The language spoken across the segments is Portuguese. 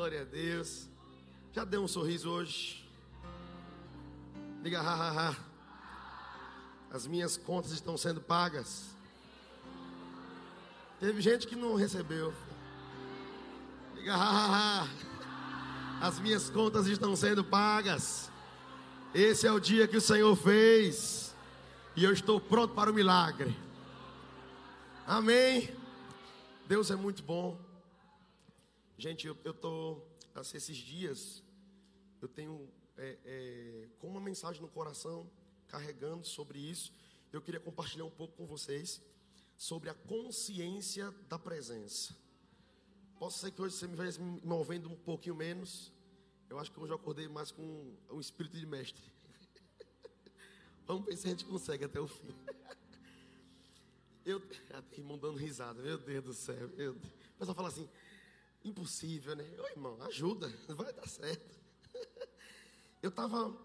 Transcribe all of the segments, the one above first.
Glória a Deus. Já deu um sorriso hoje? Diga, ha, ha, ha. As minhas contas estão sendo pagas. Teve gente que não recebeu. Diga, ha, ha, ha. As minhas contas estão sendo pagas. Esse é o dia que o Senhor fez. E eu estou pronto para o milagre. Amém. Deus é muito bom. Gente, eu estou, assim, esses dias, eu tenho é, é, com uma mensagem no coração, carregando sobre isso. Eu queria compartilhar um pouco com vocês sobre a consciência da presença. Posso ser que hoje você me veja me movendo um pouquinho menos. Eu acho que hoje eu acordei mais com um espírito de mestre. Vamos ver se a gente consegue até o fim. Eu, irmão dando risada, meu Deus do céu, meu Deus. O pessoal fala assim, impossível, né? Ô irmão, ajuda, vai dar certo. Eu estava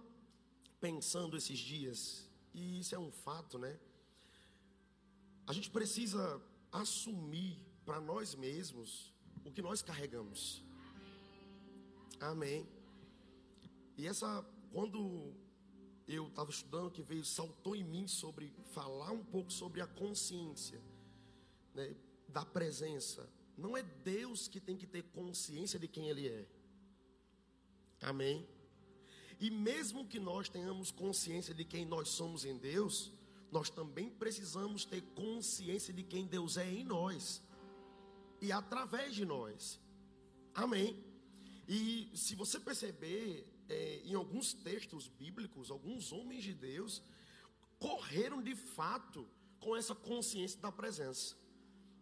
pensando esses dias, e isso é um fato, né? A gente precisa assumir para nós mesmos o que nós carregamos. Amém. E essa, quando eu estava estudando, que veio, saltou em mim sobre falar um pouco sobre a consciência né, da presença. Não é Deus que tem que ter consciência de quem Ele é. Amém. E mesmo que nós tenhamos consciência de quem nós somos em Deus, nós também precisamos ter consciência de quem Deus é em nós e através de nós. Amém. E se você perceber, é, em alguns textos bíblicos, alguns homens de Deus correram de fato com essa consciência da presença.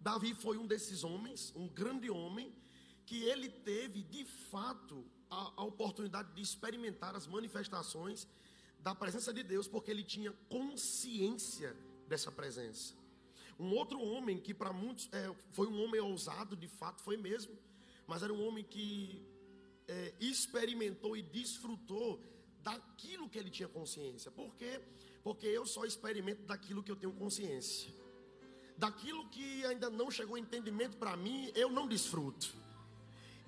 Davi foi um desses homens, um grande homem, que ele teve de fato a, a oportunidade de experimentar as manifestações da presença de Deus, porque ele tinha consciência dessa presença. Um outro homem que para muitos é, foi um homem ousado, de fato foi mesmo, mas era um homem que é, experimentou e desfrutou daquilo que ele tinha consciência. Por quê? Porque eu só experimento daquilo que eu tenho consciência. Daquilo que ainda não chegou entendimento para mim, eu não desfruto.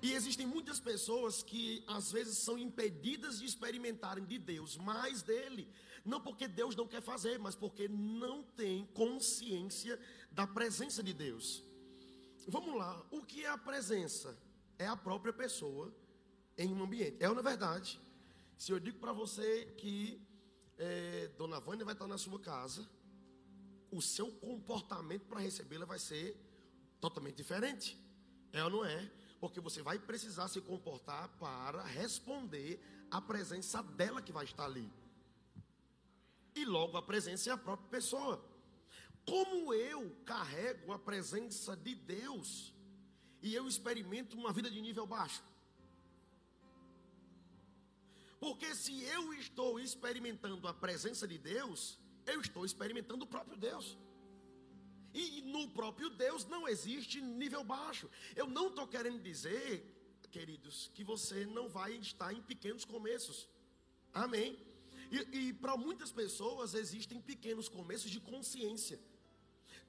E existem muitas pessoas que às vezes são impedidas de experimentarem de Deus mais dele, não porque Deus não quer fazer, mas porque não tem consciência da presença de Deus. Vamos lá, o que é a presença? É a própria pessoa em um ambiente. É não é verdade? Se eu digo para você que é, Dona Vânia vai estar na sua casa, o seu comportamento para recebê-la vai ser totalmente diferente. É ou não é? porque você vai precisar se comportar para responder à presença dela que vai estar ali. E logo a presença é a própria pessoa. Como eu carrego a presença de Deus e eu experimento uma vida de nível baixo? Porque se eu estou experimentando a presença de Deus, eu estou experimentando o próprio Deus. E no próprio Deus não existe nível baixo. Eu não estou querendo dizer, queridos, que você não vai estar em pequenos começos. Amém. E, e para muitas pessoas existem pequenos começos de consciência.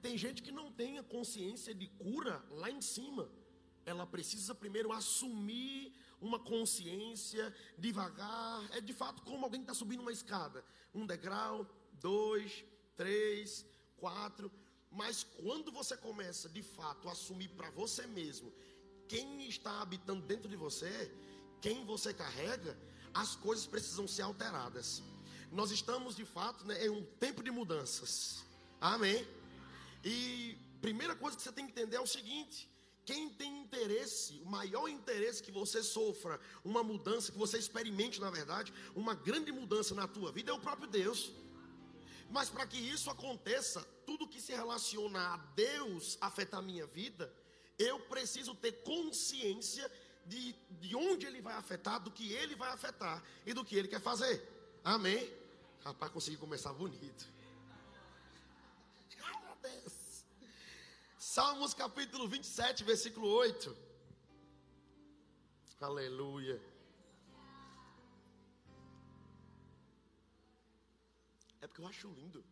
Tem gente que não tem a consciência de cura lá em cima. Ela precisa primeiro assumir uma consciência devagar. É de fato como alguém está subindo uma escada. Um degrau, dois, três, quatro. Mas quando você começa de fato a assumir para você mesmo quem está habitando dentro de você, quem você carrega, as coisas precisam ser alteradas. Nós estamos de fato né, em um tempo de mudanças. Amém? E primeira coisa que você tem que entender é o seguinte: quem tem interesse, o maior interesse que você sofra uma mudança, que você experimente, na verdade, uma grande mudança na tua vida é o próprio Deus. Mas para que isso aconteça, tudo que se relaciona a Deus afetar a minha vida, eu preciso ter consciência de, de onde ele vai afetar, do que ele vai afetar e do que ele quer fazer. Amém? Rapaz, consegui começar bonito. Salmos capítulo 27, versículo 8. Aleluia. É porque eu acho lindo.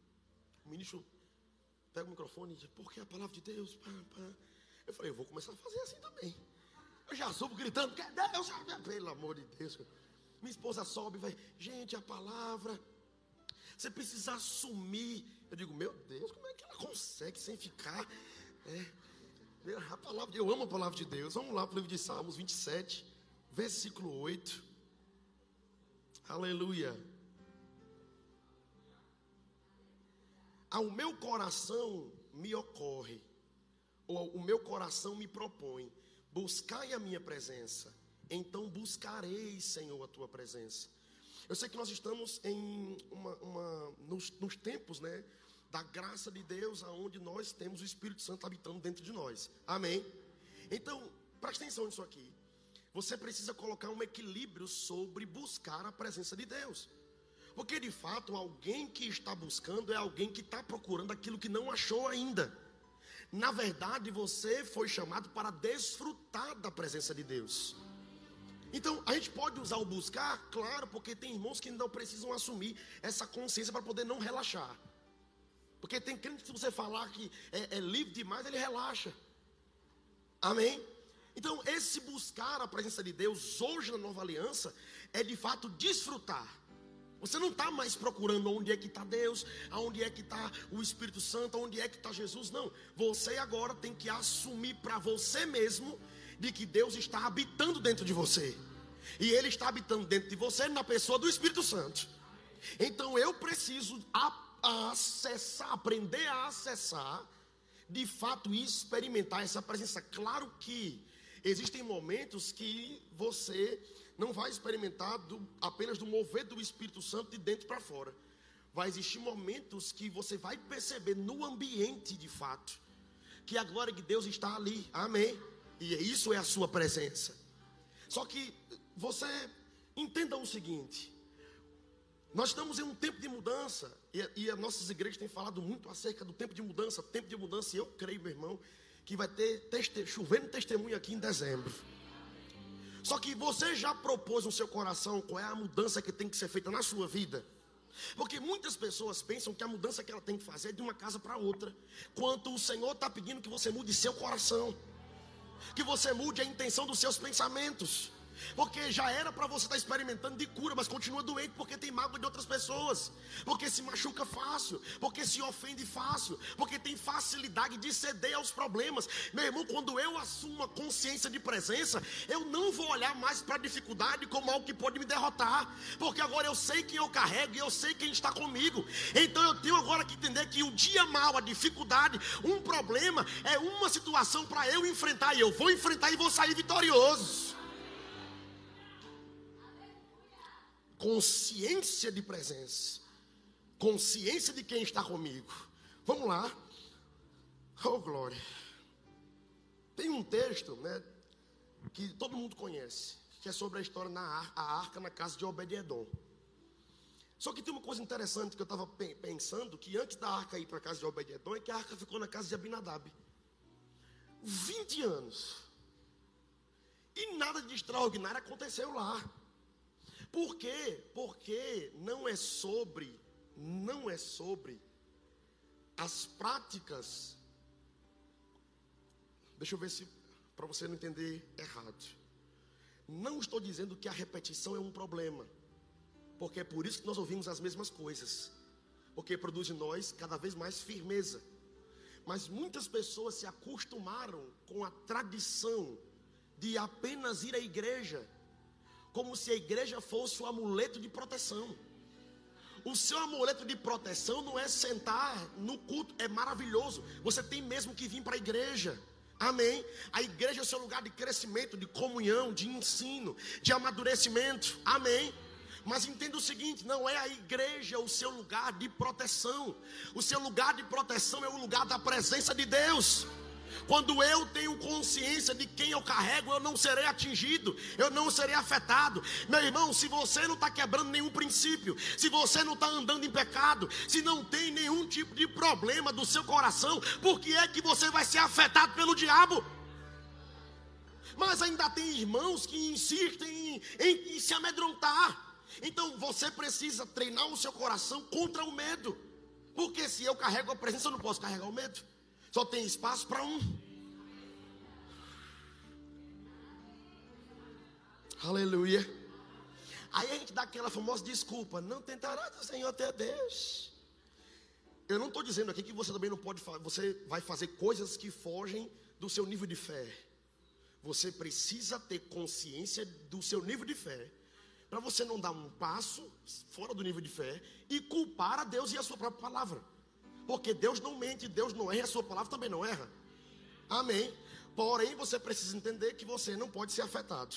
O ministro pega o microfone e diz, porque a palavra de Deus. Pá, pá. Eu falei, eu vou começar a fazer assim também. Eu já subo gritando, que Deus, pelo amor de Deus. Minha esposa sobe e vai, gente, a palavra. Você precisa assumir. Eu digo, meu Deus, como é que ela consegue sem ficar? É, a palavra, eu amo a palavra de Deus. Vamos lá para o livro de Salmos 27, versículo 8. Aleluia. Ao meu coração me ocorre, ou o meu coração me propõe, buscai a minha presença, então buscarei, Senhor, a tua presença. Eu sei que nós estamos em uma, uma nos, nos, tempos, né, da graça de Deus, aonde nós temos o Espírito Santo habitando dentro de nós. Amém? Então, preste atenção nisso aqui. Você precisa colocar um equilíbrio sobre buscar a presença de Deus. Porque de fato, alguém que está buscando é alguém que está procurando aquilo que não achou ainda. Na verdade, você foi chamado para desfrutar da presença de Deus. Então, a gente pode usar o buscar, claro, porque tem irmãos que não precisam assumir essa consciência para poder não relaxar. Porque tem crente que se você falar que é, é livre demais, ele relaxa. Amém? Então, esse buscar a presença de Deus hoje na nova aliança é de fato desfrutar. Você não está mais procurando onde é que está Deus, aonde é que está o Espírito Santo, onde é que está Jesus. Não. Você agora tem que assumir para você mesmo de que Deus está habitando dentro de você. E Ele está habitando dentro de você na pessoa do Espírito Santo. Então eu preciso acessar, aprender a acessar, de fato, experimentar essa presença. Claro que existem momentos que você não vai experimentar do, apenas do mover do Espírito Santo de dentro para fora. Vai existir momentos que você vai perceber no ambiente de fato que a glória de Deus está ali. Amém. E isso é a sua presença. Só que você entenda o seguinte: nós estamos em um tempo de mudança, e, e as nossas igrejas têm falado muito acerca do tempo de mudança, tempo de mudança, e eu creio, meu irmão, que vai ter teste, chovendo testemunho aqui em dezembro. Só que você já propôs no seu coração qual é a mudança que tem que ser feita na sua vida? Porque muitas pessoas pensam que a mudança que ela tem que fazer é de uma casa para outra, quanto o Senhor está pedindo que você mude seu coração, que você mude a intenção dos seus pensamentos. Porque já era para você estar tá experimentando de cura, mas continua doente porque tem mágoa de outras pessoas, porque se machuca fácil, porque se ofende fácil, porque tem facilidade de ceder aos problemas. Meu irmão, quando eu assumo a consciência de presença, eu não vou olhar mais para a dificuldade como algo que pode me derrotar, porque agora eu sei quem eu carrego e eu sei quem está comigo. Então eu tenho agora que entender que o dia mal, a dificuldade, um problema é uma situação para eu enfrentar e eu vou enfrentar e vou sair vitorioso. Consciência de presença, consciência de quem está comigo. Vamos lá. Oh, glória. Tem um texto, né, que todo mundo conhece, que é sobre a história na arca, a arca na casa de Obed-edom. Só que tem uma coisa interessante que eu estava pensando, que antes da arca ir para a casa de Obed-edom, é que a arca ficou na casa de Abinadab. 20 anos. E nada de extraordinário aconteceu lá. Por quê? Porque não é sobre, não é sobre as práticas. Deixa eu ver se para você não entender errado. Não estou dizendo que a repetição é um problema, porque é por isso que nós ouvimos as mesmas coisas, porque produz em nós cada vez mais firmeza. Mas muitas pessoas se acostumaram com a tradição de apenas ir à igreja como se a igreja fosse um amuleto de proteção. O seu amuleto de proteção não é sentar no culto, é maravilhoso. Você tem mesmo que vir para a igreja. Amém. A igreja é o seu lugar de crescimento, de comunhão, de ensino, de amadurecimento. Amém. Mas entenda o seguinte: não é a igreja o seu lugar de proteção. O seu lugar de proteção é o lugar da presença de Deus. Quando eu tenho consciência de quem eu carrego, eu não serei atingido, eu não serei afetado. Meu irmão, se você não está quebrando nenhum princípio, se você não está andando em pecado, se não tem nenhum tipo de problema do seu coração, por que é que você vai ser afetado pelo diabo? Mas ainda tem irmãos que insistem em, em, em se amedrontar. Então você precisa treinar o seu coração contra o medo. Porque se eu carrego a presença, eu não posso carregar o medo. Só tem espaço para um. Aleluia. Aí a gente dá aquela famosa desculpa: não tentará o Senhor até Deus. Eu não estou dizendo aqui que você também não pode, você vai fazer coisas que fogem do seu nível de fé. Você precisa ter consciência do seu nível de fé, para você não dar um passo fora do nível de fé e culpar a Deus e a sua própria palavra. Porque Deus não mente, Deus não erra, a sua palavra também não erra. Amém. Porém, você precisa entender que você não pode ser afetado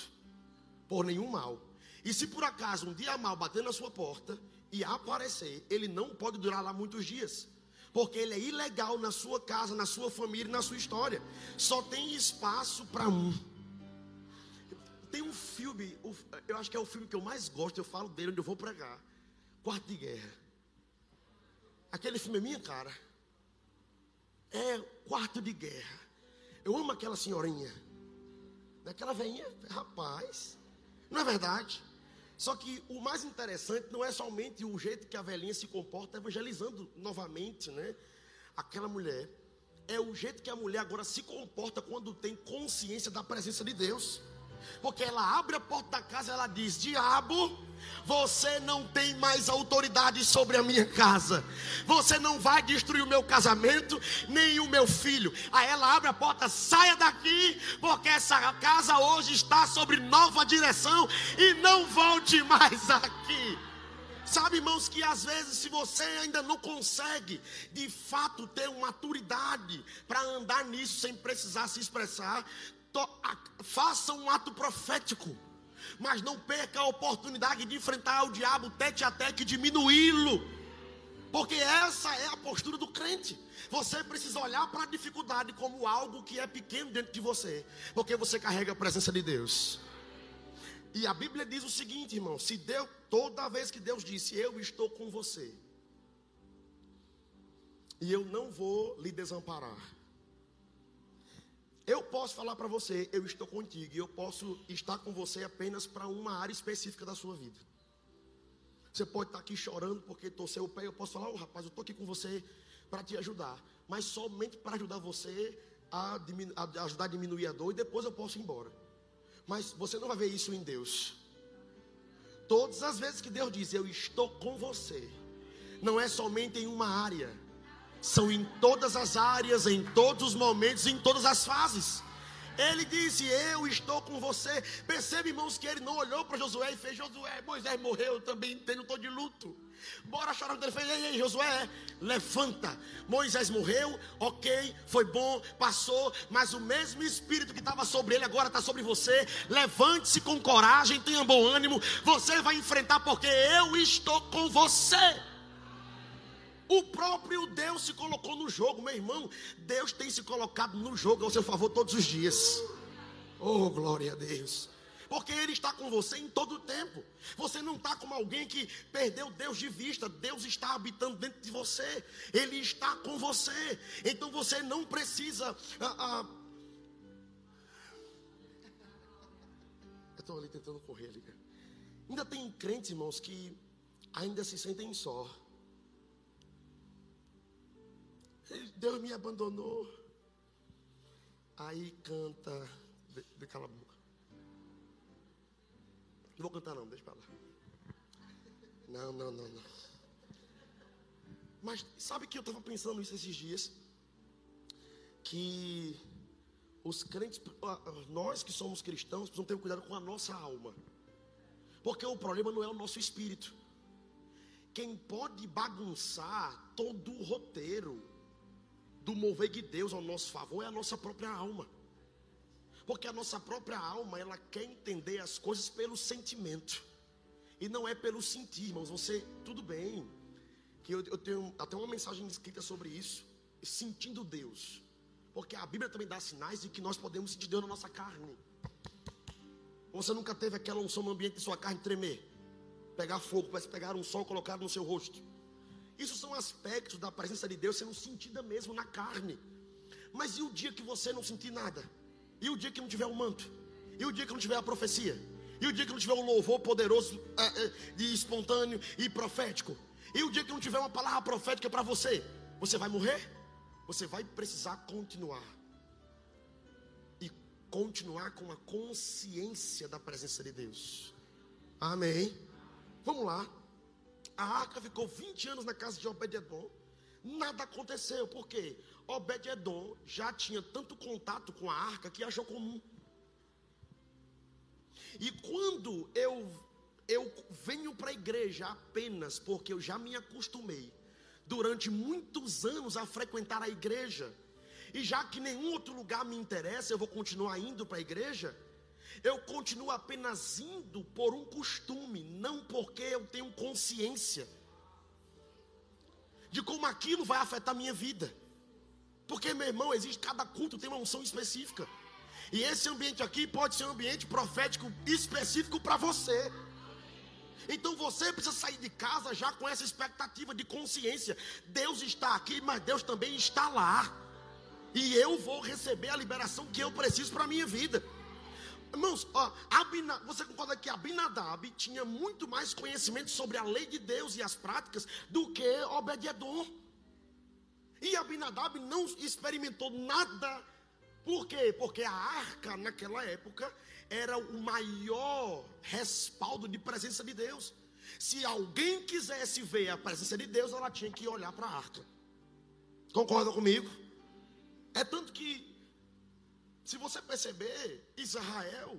por nenhum mal. E se por acaso um dia mal bater na sua porta e aparecer, ele não pode durar lá muitos dias. Porque ele é ilegal na sua casa, na sua família na sua história. Só tem espaço para um. Tem um filme, eu acho que é o filme que eu mais gosto, eu falo dele onde eu vou pregar. Quarto de Guerra. Aquele filme é minha cara. É Quarto de Guerra. Eu amo aquela senhorinha. Aquela veinha, rapaz. Não é verdade? Só que o mais interessante não é somente o jeito que a velhinha se comporta evangelizando novamente, né? Aquela mulher. É o jeito que a mulher agora se comporta quando tem consciência da presença de Deus. Porque ela abre a porta da casa ela diz: Diabo, você não tem mais autoridade sobre a minha casa. Você não vai destruir o meu casamento, nem o meu filho. Aí ela abre a porta, saia daqui, porque essa casa hoje está sobre nova direção e não volte mais aqui. Sabe, irmãos, que às vezes, se você ainda não consegue de fato ter uma maturidade para andar nisso sem precisar se expressar, faça um ato profético, mas não perca a oportunidade de enfrentar o diabo tete a tete e diminuí-lo, porque essa é a postura do crente. Você precisa olhar para a dificuldade como algo que é pequeno dentro de você, porque você carrega a presença de Deus. E a Bíblia diz o seguinte, irmão: se Deus, toda vez que Deus disse, Eu estou com você, e eu não vou lhe desamparar. Eu posso falar para você, eu estou contigo, e eu posso estar com você apenas para uma área específica da sua vida. Você pode estar aqui chorando porque torceu o pé, eu posso falar, oh, rapaz, eu estou aqui com você para te ajudar, mas somente para ajudar você a, a, ajudar a diminuir a dor, e depois eu posso ir embora. Mas você não vai ver isso em Deus. Todas as vezes que Deus diz, eu estou com você, não é somente em uma área são em todas as áreas, em todos os momentos, em todas as fases. Ele disse: Eu estou com você. Percebe, irmãos, que ele não olhou para Josué e fez: Josué, Moisés morreu, eu também entendo, estou de luto. Bora chorar. Ele fez: Ei, ei, Josué, levanta. Moisés morreu, ok, foi bom, passou, mas o mesmo espírito que estava sobre ele agora está sobre você. Levante-se com coragem, tenha bom ânimo. Você vai enfrentar, porque eu estou com você. O próprio Deus se colocou no jogo, meu irmão. Deus tem se colocado no jogo ao seu favor todos os dias. Oh, glória a Deus. Porque Ele está com você em todo o tempo. Você não está como alguém que perdeu Deus de vista. Deus está habitando dentro de você. Ele está com você. Então você não precisa. Ah, ah... Eu estou ali tentando correr ali. Ainda tem crentes, irmãos, que ainda se sentem só. Deus me abandonou. Aí canta. De, de cala a boca. Não vou cantar não, deixa pra lá. Não, não, não, não. Mas sabe que eu estava pensando isso esses dias? Que os crentes, nós que somos cristãos, precisamos ter cuidado com a nossa alma. Porque o problema não é o nosso espírito. Quem pode bagunçar todo o roteiro do mover de Deus ao nosso favor é a nossa própria alma. Porque a nossa própria alma, ela quer entender as coisas pelo sentimento. E não é pelo sentir, irmãos. Você, tudo bem. Que eu, eu tenho até uma mensagem escrita sobre isso. Sentindo Deus. Porque a Bíblia também dá sinais de que nós podemos sentir Deus na nossa carne. Você nunca teve aquela unção no ambiente de sua carne tremer? Pegar fogo, parece pegar um sol colocado no seu rosto. Isso são aspectos da presença de Deus sendo sentida mesmo na carne. Mas e o dia que você não sentir nada? E o dia que não tiver o manto? E o dia que não tiver a profecia? E o dia que não tiver um louvor poderoso, é, é, e espontâneo e profético? E o dia que não tiver uma palavra profética para você? Você vai morrer? Você vai precisar continuar. E continuar com a consciência da presença de Deus. Amém. Vamos lá. A arca ficou 20 anos na casa de Obed-edom. Nada aconteceu, por quê? Obed-edom já tinha tanto contato com a arca que achou comum. E quando eu eu venho para a igreja apenas porque eu já me acostumei durante muitos anos a frequentar a igreja, e já que nenhum outro lugar me interessa, eu vou continuar indo para a igreja. Eu continuo apenas indo por um costume, não porque eu tenho consciência de como aquilo vai afetar a minha vida. Porque, meu irmão, existe cada culto tem uma unção específica. E esse ambiente aqui pode ser um ambiente profético específico para você. Então você precisa sair de casa já com essa expectativa de consciência. Deus está aqui, mas Deus também está lá. E eu vou receber a liberação que eu preciso para a minha vida. Irmãos, ó, você concorda que Abinadab tinha muito mais conhecimento sobre a lei de Deus e as práticas do que Obed-edom. E Abinadab não experimentou nada. Por quê? Porque a arca naquela época era o maior respaldo de presença de Deus. Se alguém quisesse ver a presença de Deus, ela tinha que olhar para a arca. Concorda comigo? É tanto que se você perceber, Israel,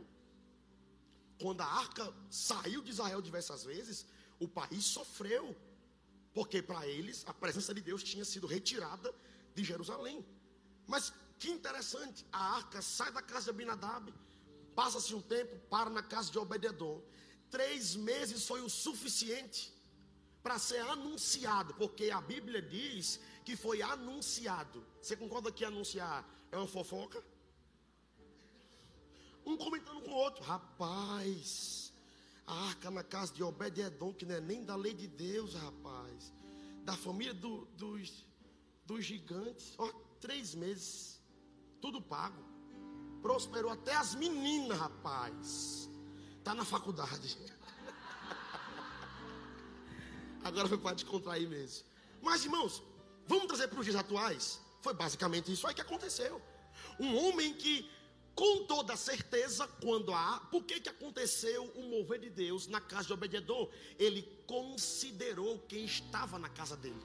quando a arca saiu de Israel diversas vezes, o país sofreu, porque para eles a presença de Deus tinha sido retirada de Jerusalém. Mas que interessante, a arca sai da casa de Abinadab, passa-se um tempo, para na casa de Obededon. Três meses foi o suficiente para ser anunciado, porque a Bíblia diz que foi anunciado. Você concorda que anunciar é uma fofoca? Um comentando com o outro. Rapaz, a arca na casa de Obed-Edom, que não é nem da lei de Deus, rapaz. Da família do, dos, dos gigantes. Ó, três meses. Tudo pago. Prosperou até as meninas, rapaz. Está na faculdade. Agora foi para descontrair mesmo. Mas, irmãos, vamos trazer para os dias atuais? Foi basicamente isso aí que aconteceu. Um homem que com toda certeza, quando há, por que, que aconteceu o mover de Deus na casa de Obededon? Ele considerou quem estava na casa dele.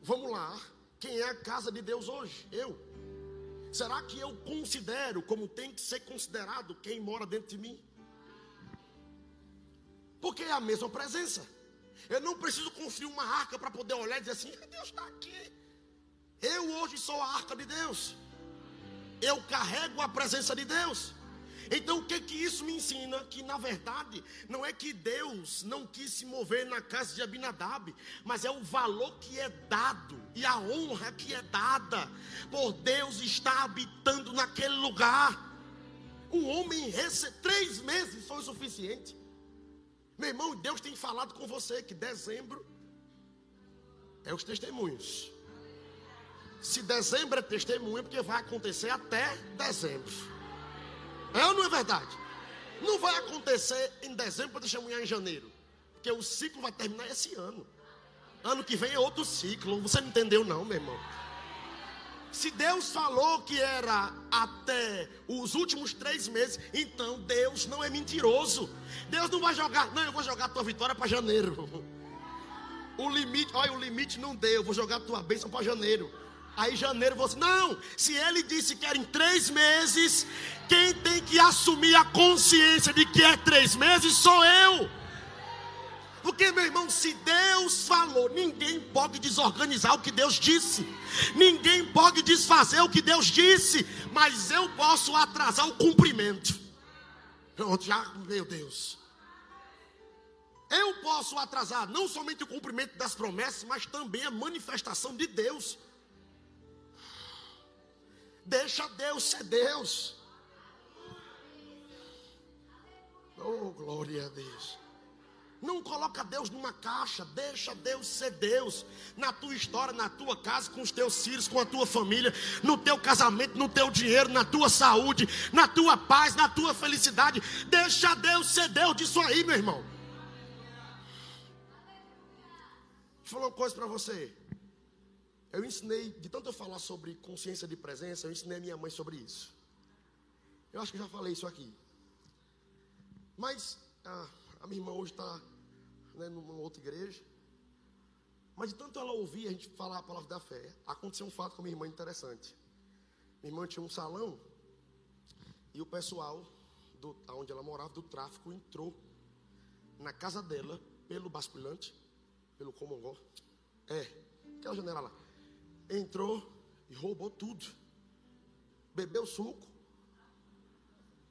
Vamos lá, quem é a casa de Deus hoje? Eu. Será que eu considero como tem que ser considerado quem mora dentro de mim? Porque é a mesma presença. Eu não preciso construir uma arca para poder olhar e dizer assim: Deus está aqui. Eu hoje sou a arca de Deus eu carrego a presença de Deus. Então o que que isso me ensina? Que na verdade não é que Deus não quis se mover na casa de Abinadab, mas é o valor que é dado e a honra que é dada por Deus estar habitando naquele lugar. Um homem rece... três meses foi o suficiente. Meu irmão, Deus tem falado com você que dezembro é os testemunhos. Se dezembro é testemunha, porque vai acontecer até dezembro. É ou não é verdade? Não vai acontecer em dezembro para testemunhar em janeiro. Porque o ciclo vai terminar esse ano. Ano que vem é outro ciclo. Você não entendeu, não, meu irmão. Se Deus falou que era até os últimos três meses, então Deus não é mentiroso. Deus não vai jogar, não, eu vou jogar a tua vitória para janeiro. O limite, olha, o limite não deu, eu vou jogar a tua bênção para janeiro. Aí janeiro você, não, se ele disse que era em três meses, quem tem que assumir a consciência de que é três meses sou eu. Porque, meu irmão, se Deus falou, ninguém pode desorganizar o que Deus disse, ninguém pode desfazer o que Deus disse, mas eu posso atrasar o cumprimento. Já, meu Deus. Eu posso atrasar não somente o cumprimento das promessas, mas também a manifestação de Deus. Deixa Deus ser Deus. Oh, glória a Deus. Não coloca Deus numa caixa, deixa Deus ser Deus na tua história, na tua casa, com os teus filhos, com a tua família, no teu casamento, no teu dinheiro, na tua saúde, na tua paz, na tua felicidade. Deixa Deus ser Deus disso aí, meu irmão. Deixa eu falar uma coisa para você. Eu ensinei, de tanto eu falar sobre consciência de presença, eu ensinei a minha mãe sobre isso. Eu acho que já falei isso aqui. Mas a, a minha irmã hoje está né, numa outra igreja. Mas de tanto ela ouvir a gente falar a palavra da fé, aconteceu um fato com minha irmã interessante. Minha irmã tinha um salão e o pessoal do, onde ela morava, do tráfico, entrou na casa dela pelo basculante, pelo comongó. É, aquela janela lá. Entrou e roubou tudo. Bebeu suco,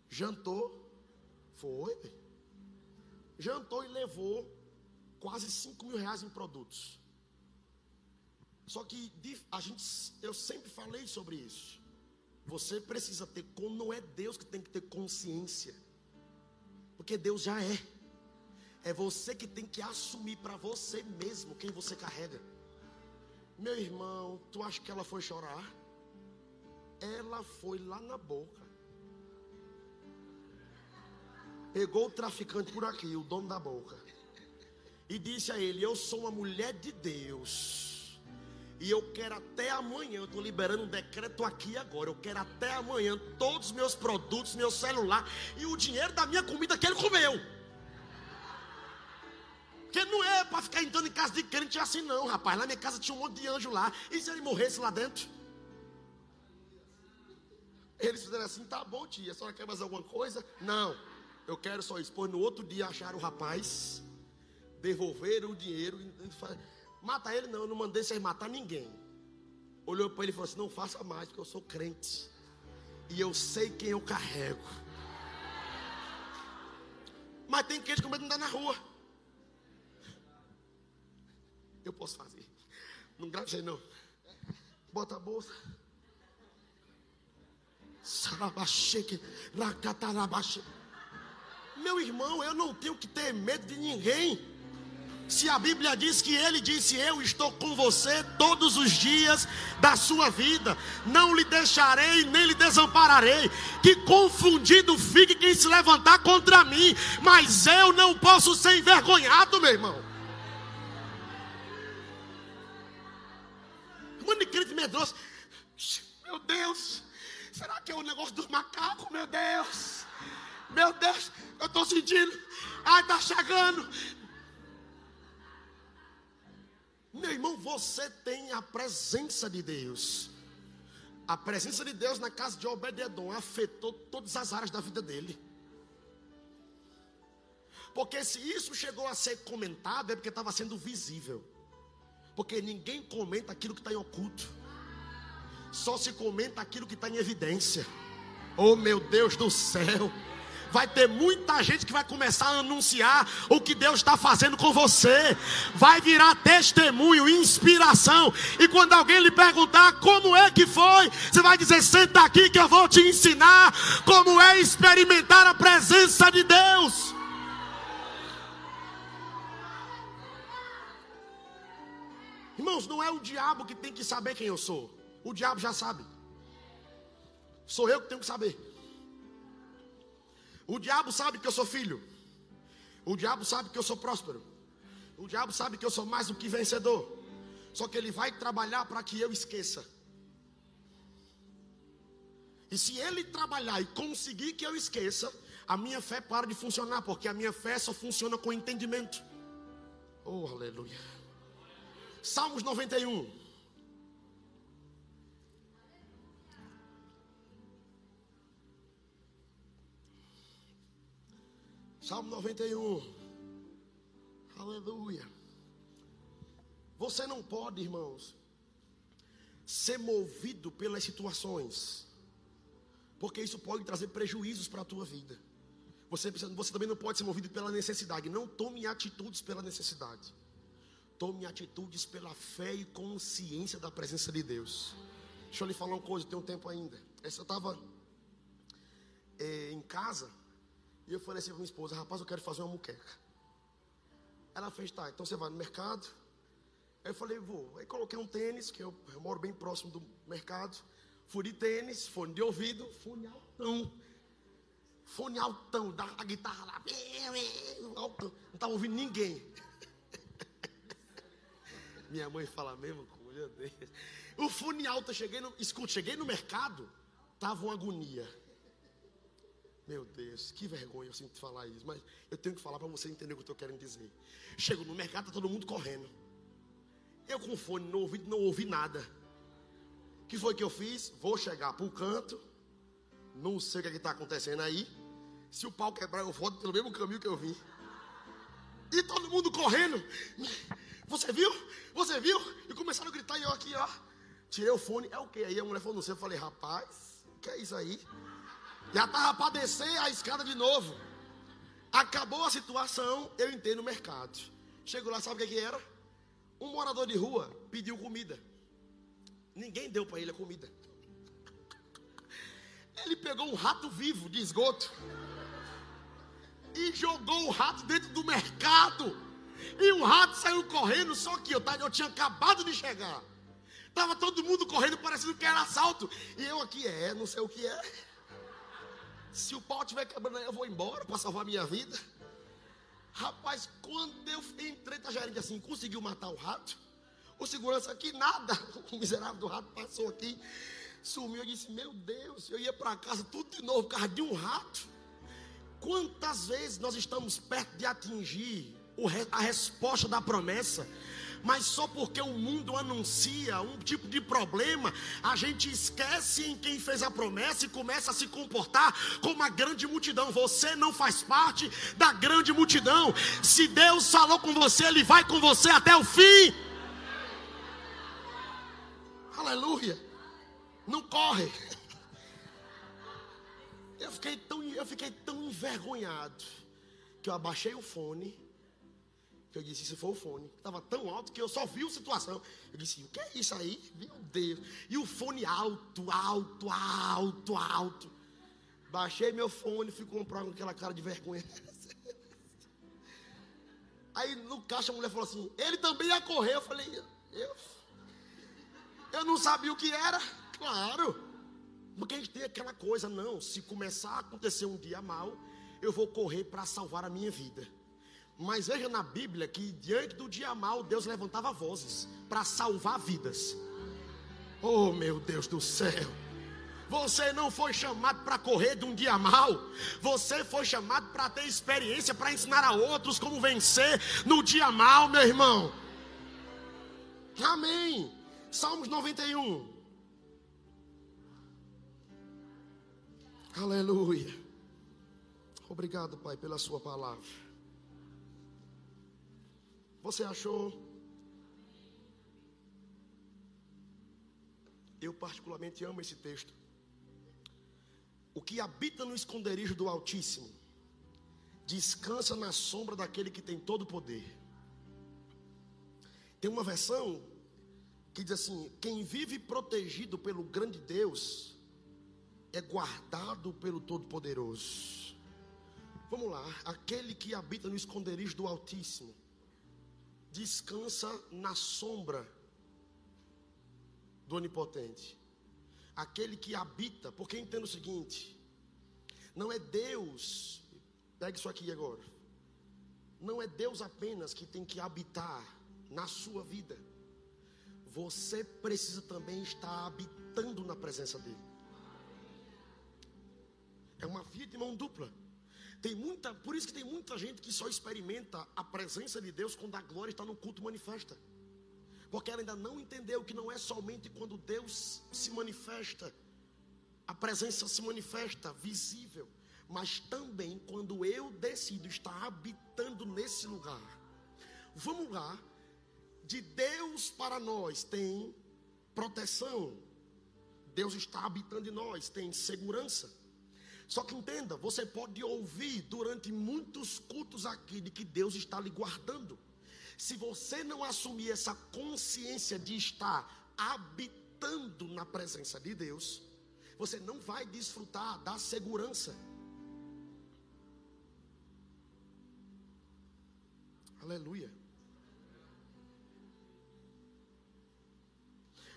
jantou, foi, jantou e levou quase 5 mil reais em produtos. Só que a gente, eu sempre falei sobre isso. Você precisa ter, não é Deus que tem que ter consciência, porque Deus já é. É você que tem que assumir para você mesmo quem você carrega. Meu irmão, tu acha que ela foi chorar? Ela foi lá na boca. Pegou o traficante por aqui, o dono da boca, e disse a ele: Eu sou uma mulher de Deus. E eu quero até amanhã, eu estou liberando um decreto aqui agora. Eu quero até amanhã todos os meus produtos, meu celular e o dinheiro da minha comida que ele comeu. Porque não é para ficar entrando em casa de crente assim, não, rapaz. Lá na minha casa tinha um monte de anjo lá. E se ele morresse lá dentro? Eles fizeram assim: tá bom, tia, a senhora quer mais alguma coisa? Não, eu quero só isso. Pois no outro dia acharam o rapaz, devolveram o dinheiro. Mata ele, não, eu não mandei vocês matar ninguém. Olhou para ele e falou assim: Não faça mais, porque eu sou crente. E eu sei quem eu carrego. Mas tem crente medo de andar na rua. Posso fazer. Não grave não. Bota a bolsa. Meu irmão, eu não tenho que ter medo de ninguém. Se a Bíblia diz que ele disse: Eu estou com você todos os dias da sua vida, não lhe deixarei nem lhe desampararei. Que confundido fique quem se levantar contra mim, mas eu não posso ser envergonhado, meu irmão. Medroso, meu Deus, será que é o negócio dos macacos, meu Deus? Meu Deus, eu estou sentindo, ai, está chegando. Meu irmão, você tem a presença de Deus. A presença de Deus na casa de Obed-Edom afetou todas as áreas da vida dele. Porque se isso chegou a ser comentado, é porque estava sendo visível. Porque ninguém comenta aquilo que está em oculto. Só se comenta aquilo que está em evidência. Oh meu Deus do céu vai ter muita gente que vai começar a anunciar o que Deus está fazendo com você, vai virar testemunho, inspiração. E quando alguém lhe perguntar como é que foi, você vai dizer: senta aqui que eu vou te ensinar como é experimentar a presença de Deus. Irmãos, não é o diabo que tem que saber quem eu sou. O diabo já sabe. Sou eu que tenho que saber. O diabo sabe que eu sou filho. O diabo sabe que eu sou próspero. O diabo sabe que eu sou mais do que vencedor. Só que ele vai trabalhar para que eu esqueça. E se ele trabalhar e conseguir que eu esqueça, a minha fé para de funcionar, porque a minha fé só funciona com entendimento. Oh, aleluia. Salmos 91. Salmo 91. Aleluia. Você não pode, irmãos, ser movido pelas situações, porque isso pode trazer prejuízos para a tua vida. Você, você também não pode ser movido pela necessidade. Não tome atitudes pela necessidade. Tome atitudes pela fé e consciência da presença de Deus. Deixa eu lhe falar uma coisa, tem um tempo ainda. Eu estava é, em casa e eu falei assim para minha esposa: rapaz, eu quero fazer uma muqueca. Ela fez, tá, então você vai no mercado. Aí eu falei, vou. Aí coloquei um tênis, que eu, eu moro bem próximo do mercado. Fui de tênis, fone de ouvido, fone altão. Fone altão, da a guitarra lá. Altão. Não estava ouvindo ninguém. Minha mãe fala a mesma coisa. O fone alto, eu cheguei no. Escuta, cheguei no mercado, tava uma agonia. Meu Deus, que vergonha eu sinto falar isso, mas eu tenho que falar para você entender o que eu estou querendo dizer. Chego no mercado, tá todo mundo correndo. Eu com fone no ouvido não ouvi nada. O que foi que eu fiz? Vou chegar para o canto. Não sei o que é está acontecendo aí. Se o pau quebrar, eu volto pelo mesmo caminho que eu vim. E todo mundo correndo. Você viu? Você viu? E começaram a gritar e eu aqui, ó. Tirei o fone. É o que? Aí a mulher falou, não sei. Eu falei, rapaz, o que é isso aí? Já estava para descer a escada de novo. Acabou a situação, eu entrei no mercado. Chego lá, sabe o que, que era? Um morador de rua pediu comida. Ninguém deu para ele a comida. Ele pegou um rato vivo de esgoto e jogou o rato dentro do mercado. E o rato saiu correndo, só que eu, eu tinha acabado de chegar. Tava todo mundo correndo, parecendo que era assalto. E eu aqui, é, não sei o que é. Se o pau estiver quebrando aí, eu vou embora para salvar minha vida. Rapaz, quando eu entrei na gerente assim, conseguiu matar o rato. O segurança aqui, nada. O miserável do rato passou aqui, sumiu. Eu disse: Meu Deus, eu ia para casa tudo de novo por causa de um rato. Quantas vezes nós estamos perto de atingir a resposta da promessa, mas só porque o mundo anuncia um tipo de problema, a gente esquece em quem fez a promessa e começa a se comportar como uma grande multidão. Você não faz parte da grande multidão. Se Deus falou com você, Ele vai com você até o fim. Aleluia. Não corre. Eu fiquei tão, eu fiquei tão envergonhado que eu abaixei o fone eu disse, se for o fone. Estava tão alto que eu só vi a situação. Eu disse, o que é isso aí? Meu Deus. E o fone alto, alto, alto, alto. Baixei meu fone, fui comprar com aquela cara de vergonha. Aí no caixa a mulher falou assim, ele também ia correr. Eu falei, eu, eu não sabia o que era. Claro. Porque a gente tem aquela coisa, não, se começar a acontecer um dia mal, eu vou correr para salvar a minha vida. Mas veja na Bíblia que diante do dia mal, Deus levantava vozes para salvar vidas. Oh, meu Deus do céu. Você não foi chamado para correr de um dia mal. Você foi chamado para ter experiência, para ensinar a outros como vencer no dia mal, meu irmão. Amém. Salmos 91. Aleluia. Obrigado, Pai, pela Sua palavra. Você achou? Eu particularmente amo esse texto. O que habita no esconderijo do Altíssimo descansa na sombra daquele que tem todo o poder. Tem uma versão que diz assim: quem vive protegido pelo grande Deus é guardado pelo Todo-Poderoso. Vamos lá, aquele que habita no esconderijo do Altíssimo descansa na sombra do Onipotente. Aquele que habita, porque entenda o seguinte: não é Deus, pegue isso aqui agora, não é Deus apenas que tem que habitar na sua vida, você precisa também estar habitando na presença dEle. É uma via de mão dupla. Tem muita, por isso que tem muita gente que só experimenta a presença de Deus quando a glória está no culto manifesta. Porque ela ainda não entendeu que não é somente quando Deus se manifesta, a presença se manifesta visível, mas também quando eu decido estar habitando nesse lugar. Vamos lá, de Deus para nós tem proteção, Deus está habitando em nós, tem segurança. Só que entenda, você pode ouvir durante muitos cultos aqui de que Deus está lhe guardando. Se você não assumir essa consciência de estar habitando na presença de Deus, você não vai desfrutar da segurança. Aleluia.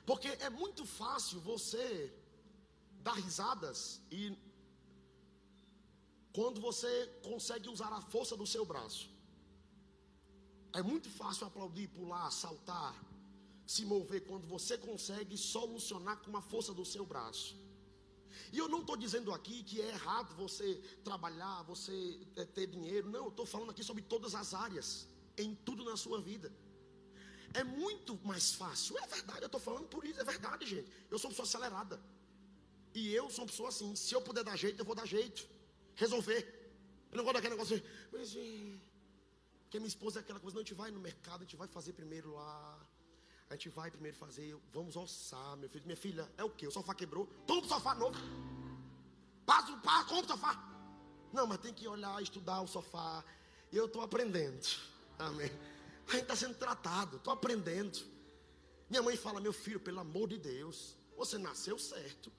Porque é muito fácil você dar risadas e quando você consegue usar a força do seu braço. É muito fácil aplaudir, pular, saltar, se mover quando você consegue solucionar com a força do seu braço. E eu não estou dizendo aqui que é errado você trabalhar, você é, ter dinheiro. Não, eu estou falando aqui sobre todas as áreas, em tudo na sua vida. É muito mais fácil. É verdade, eu estou falando por isso, é verdade, gente. Eu sou uma pessoa acelerada. E eu sou uma pessoa assim. Se eu puder dar jeito, eu vou dar jeito. Resolver. Eu não gosto daquele negócio. Mas, porque minha esposa é aquela coisa, não, a gente vai no mercado, a gente vai fazer primeiro lá. A gente vai primeiro fazer, vamos alçar, meu filho. Minha filha, é o quê? O sofá quebrou? Toma o sofá novo. Passa, passa, compra o sofá. Não, mas tem que olhar, estudar o sofá. Eu estou aprendendo. Amém. A gente está sendo tratado, estou aprendendo. Minha mãe fala, meu filho, pelo amor de Deus, você nasceu certo.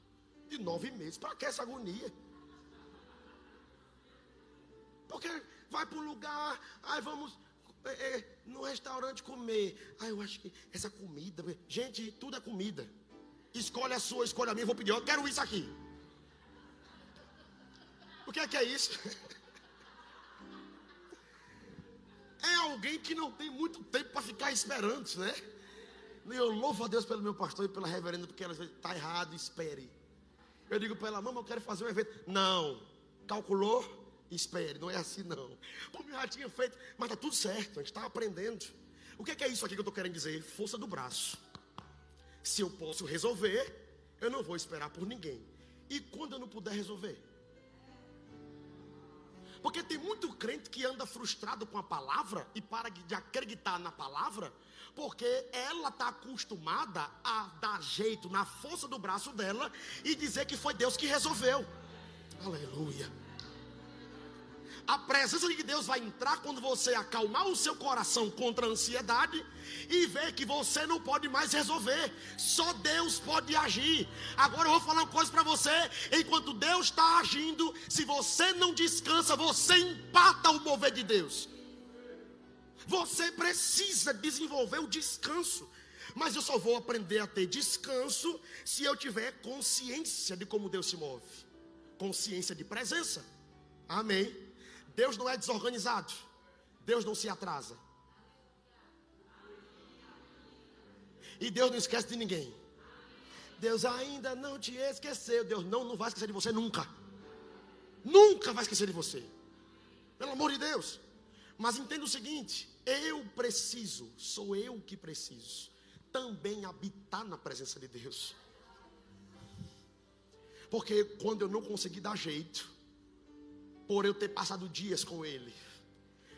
De nove meses. Para que essa agonia? Porque vai para um lugar, aí vamos é, é, no restaurante comer. Ah, eu acho que essa comida. Gente, tudo é comida. Escolhe a sua, escolhe a minha. Vou pedir, eu quero isso aqui. O que é que é isso? É alguém que não tem muito tempo para ficar esperando, né? Eu louvo a Deus pelo meu pastor e pela reverenda, porque ela está errado, espere. Eu digo para ela, mamãe, eu quero fazer um evento. Não, calculou, espere, não é assim não. Pô, eu já tinha feito, mas está tudo certo, a gente está aprendendo. O que é, que é isso aqui que eu estou querendo dizer? Força do braço. Se eu posso resolver, eu não vou esperar por ninguém. E quando eu não puder resolver? Porque tem muito crente que anda frustrado com a palavra e para de acreditar na palavra, porque ela está acostumada a dar jeito na força do braço dela e dizer que foi Deus que resolveu. Aleluia. A presença de Deus vai entrar quando você acalmar o seu coração contra a ansiedade e ver que você não pode mais resolver. Só Deus pode agir. Agora eu vou falar uma coisa para você: enquanto Deus está agindo, se você não descansa, você empata o mover de Deus. Você precisa desenvolver o descanso. Mas eu só vou aprender a ter descanso se eu tiver consciência de como Deus se move consciência de presença. Amém. Deus não é desorganizado. Deus não se atrasa. E Deus não esquece de ninguém. Deus ainda não te esqueceu. Deus não, não vai esquecer de você nunca. Nunca vai esquecer de você. Pelo amor de Deus. Mas entenda o seguinte: eu preciso, sou eu que preciso, também habitar na presença de Deus. Porque quando eu não conseguir dar jeito, por eu ter passado dias com Ele,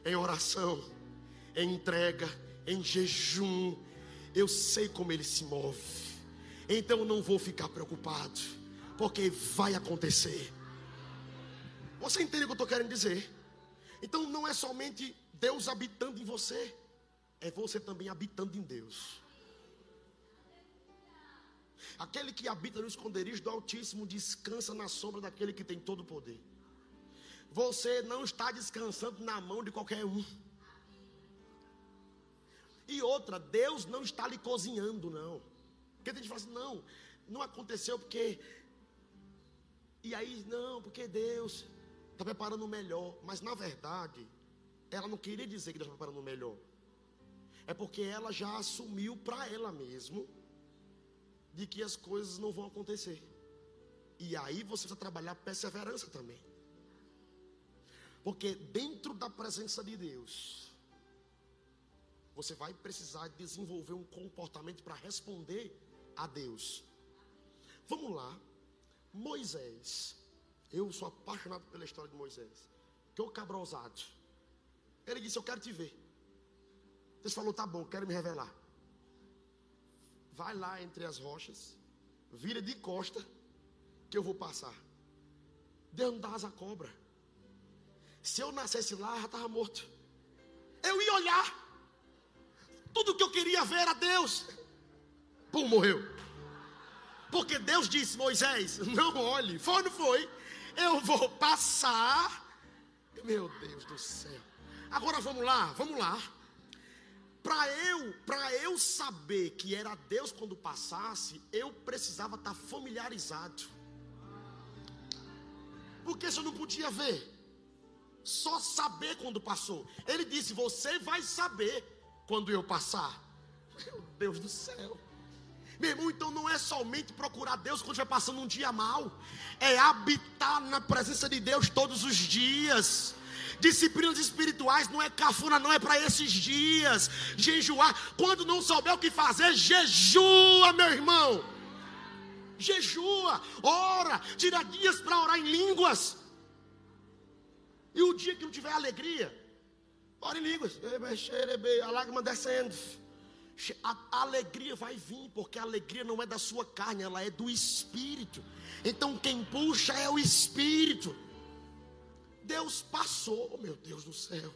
em oração, em entrega, em jejum, eu sei como Ele se move, então não vou ficar preocupado, porque vai acontecer. Você entende o que eu estou querendo dizer? Então não é somente Deus habitando em você, é você também habitando em Deus. Aquele que habita no esconderijo do Altíssimo descansa na sombra daquele que tem todo o poder você não está descansando na mão de qualquer um. E outra, Deus não está lhe cozinhando, não. Porque tem gente fala assim, não, não aconteceu porque. E aí, não, porque Deus está preparando o melhor. Mas na verdade, ela não queria dizer que Deus está preparando o melhor. É porque ela já assumiu para ela mesma de que as coisas não vão acontecer. E aí você precisa trabalhar perseverança também. Porque dentro da presença de Deus, você vai precisar desenvolver um comportamento para responder a Deus. Vamos lá. Moisés. Eu sou apaixonado pela história de Moisés. Que é o cabrosado. Ele disse: Eu quero te ver. Deus falou: Tá bom, quero me revelar. Vai lá entre as rochas, vira de costa, que eu vou passar. Deus não dá asa cobra. Se eu nascesse lá, já estava morto. Eu ia olhar. Tudo que eu queria ver era Deus. Pum, morreu. Porque Deus disse, Moisés, não olhe. Foi ou não foi? Eu vou passar. Meu Deus do céu. Agora vamos lá, vamos lá. Para eu, para eu saber que era Deus quando passasse, eu precisava estar familiarizado. Porque se eu não podia ver, só saber quando passou. Ele disse: Você vai saber quando eu passar. Meu Deus do céu. Meu irmão, então não é somente procurar Deus quando estiver passando um dia mal, é habitar na presença de Deus todos os dias. Disciplinas espirituais não é cafuna, não é para esses dias. Jejuar, quando não souber o que fazer, jejua, meu irmão. Jejua, ora, tira dias para orar em línguas. E o dia que não tiver alegria, ora em línguas. A lágrima descendo a alegria vai vir, porque a alegria não é da sua carne, ela é do espírito. Então quem puxa é o espírito. Deus passou, meu Deus do céu.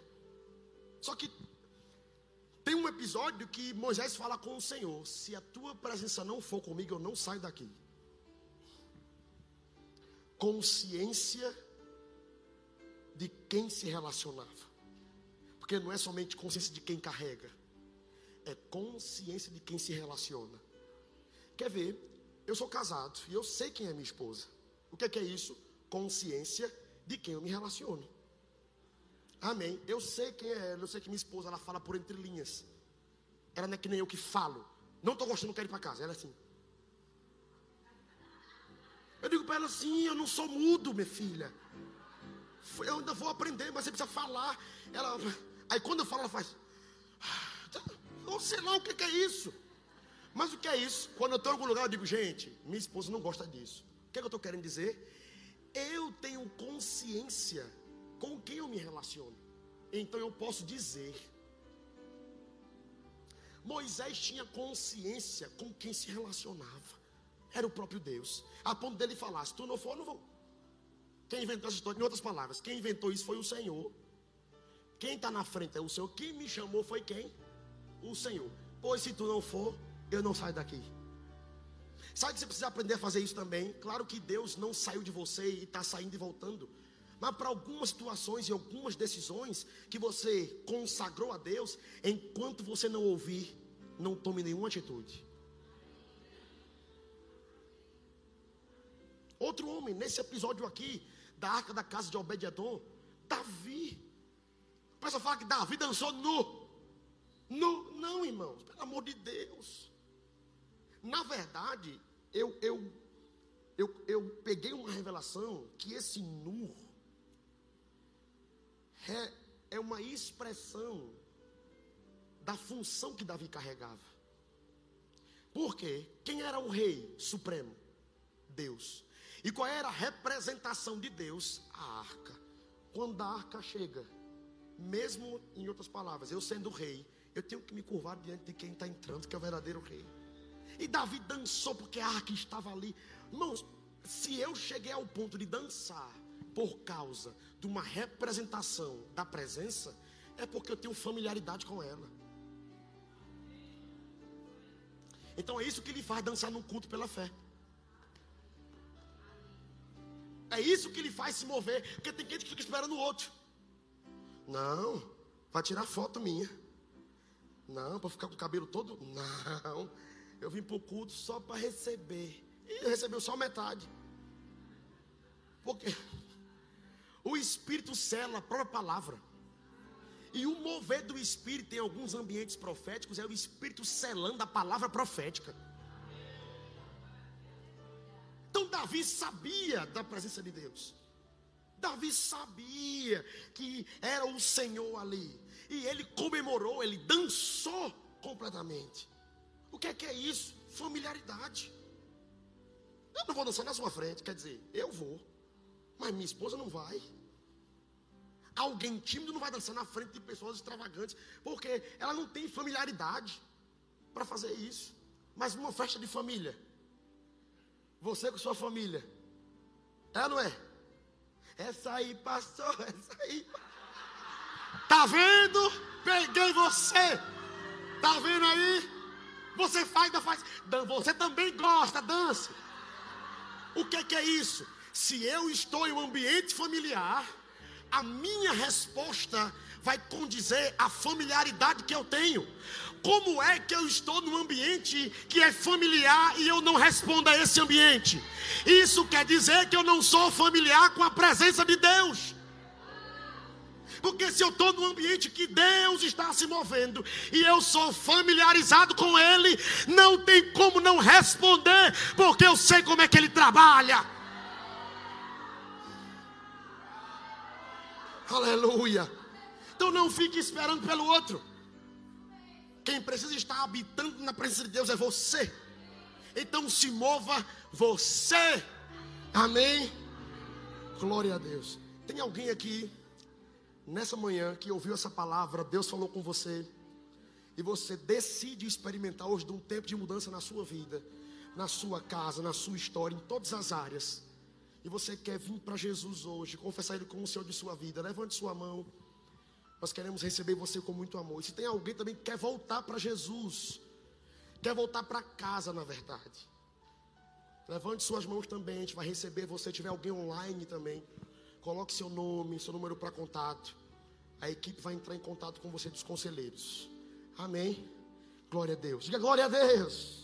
Só que tem um episódio que Moisés fala com o Senhor: se a tua presença não for comigo, eu não saio daqui. Consciência de quem se relacionava, porque não é somente consciência de quem carrega é consciência de quem se relaciona. Quer ver? Eu sou casado e eu sei quem é minha esposa. O que é, que é isso? Consciência de quem eu me relaciono. Amém. Eu sei quem é ela, eu sei que minha esposa ela fala por entre linhas. Ela não é que nem eu que falo. Não estou gostando, quero ir para casa. Ela é assim. Eu digo para ela assim: eu não sou mudo, minha filha. Eu ainda vou aprender, mas você precisa falar. Ela, aí quando eu falo, ela faz. Ou sei lá o que é isso. Mas o que é isso? Quando eu estou em algum lugar, eu digo, gente, minha esposa não gosta disso. O que, é que eu estou querendo dizer? Eu tenho consciência com quem eu me relaciono. Então eu posso dizer. Moisés tinha consciência com quem se relacionava. Era o próprio Deus. A ponto dele falar: se tu não for, eu não vou. Quem inventou essa história? Em outras palavras, quem inventou isso foi o Senhor. Quem está na frente é o Senhor. Quem me chamou foi quem? o Senhor. Pois se tu não for, eu não saio daqui. Sabe que você precisa aprender a fazer isso também? Claro que Deus não saiu de você e está saindo e voltando. Mas para algumas situações e algumas decisões que você consagrou a Deus, enquanto você não ouvir, não tome nenhuma atitude. Outro homem, nesse episódio aqui, da arca da casa de Obed-Edom, Davi. O pessoal fala que Davi dançou nu. Não, não, irmãos, pelo amor de Deus. Na verdade, eu, eu, eu, eu peguei uma revelação que esse nu é, é uma expressão da função que Davi carregava. Por quê? Quem era o rei supremo? Deus. E qual era a representação de Deus? A arca. Quando a arca chega, mesmo em outras palavras, eu sendo rei, eu tenho que me curvar diante de quem está entrando, que é o verdadeiro rei. E Davi dançou porque a arca estava ali. Irmãos, se eu cheguei ao ponto de dançar por causa de uma representação da presença, é porque eu tenho familiaridade com ela. Então é isso que lhe faz dançar no culto pela fé. É isso que lhe faz se mover, porque tem gente que fica esperando o outro. Não, vai tirar foto minha. Não, para ficar com o cabelo todo? Não. Eu vim para o culto só para receber. E recebeu só metade. Porque o Espírito sela a própria palavra. E o mover do Espírito em alguns ambientes proféticos é o Espírito selando a palavra profética. Davi sabia da presença de Deus. Davi sabia que era o Senhor ali. E ele comemorou, ele dançou completamente. O que é que é isso? Familiaridade. Eu não vou dançar na sua frente, quer dizer, eu vou, mas minha esposa não vai. Alguém tímido não vai dançar na frente de pessoas extravagantes, porque ela não tem familiaridade para fazer isso. Mas numa festa de família, você com sua família, é não é? Essa aí passou, essa aí passou. Tá vendo? Peguei você. Tá vendo aí? Você faz, faz. Você também gosta, dança. O que, que é isso? Se eu estou em um ambiente familiar, a minha resposta vai condizer a familiaridade que eu tenho. Como é que eu estou num ambiente que é familiar e eu não respondo a esse ambiente? Isso quer dizer que eu não sou familiar com a presença de Deus. Porque se eu estou num ambiente que Deus está se movendo e eu sou familiarizado com Ele, não tem como não responder, porque eu sei como é que Ele trabalha. Aleluia. Então não fique esperando pelo outro. Quem precisa estar habitando na presença de Deus é você. Então se mova você. Amém. Glória a Deus. Tem alguém aqui nessa manhã que ouviu essa palavra, Deus falou com você, e você decide experimentar hoje de um tempo de mudança na sua vida, na sua casa, na sua história, em todas as áreas. E você quer vir para Jesus hoje, confessar Ele como o Senhor de sua vida, levante sua mão. Nós queremos receber você com muito amor. E se tem alguém também que quer voltar para Jesus, quer voltar para casa, na verdade. Levante suas mãos também, a gente vai receber você. Se tiver alguém online também, coloque seu nome, seu número para contato. A equipe vai entrar em contato com você dos conselheiros. Amém. Glória a Deus. Diga glória a Deus.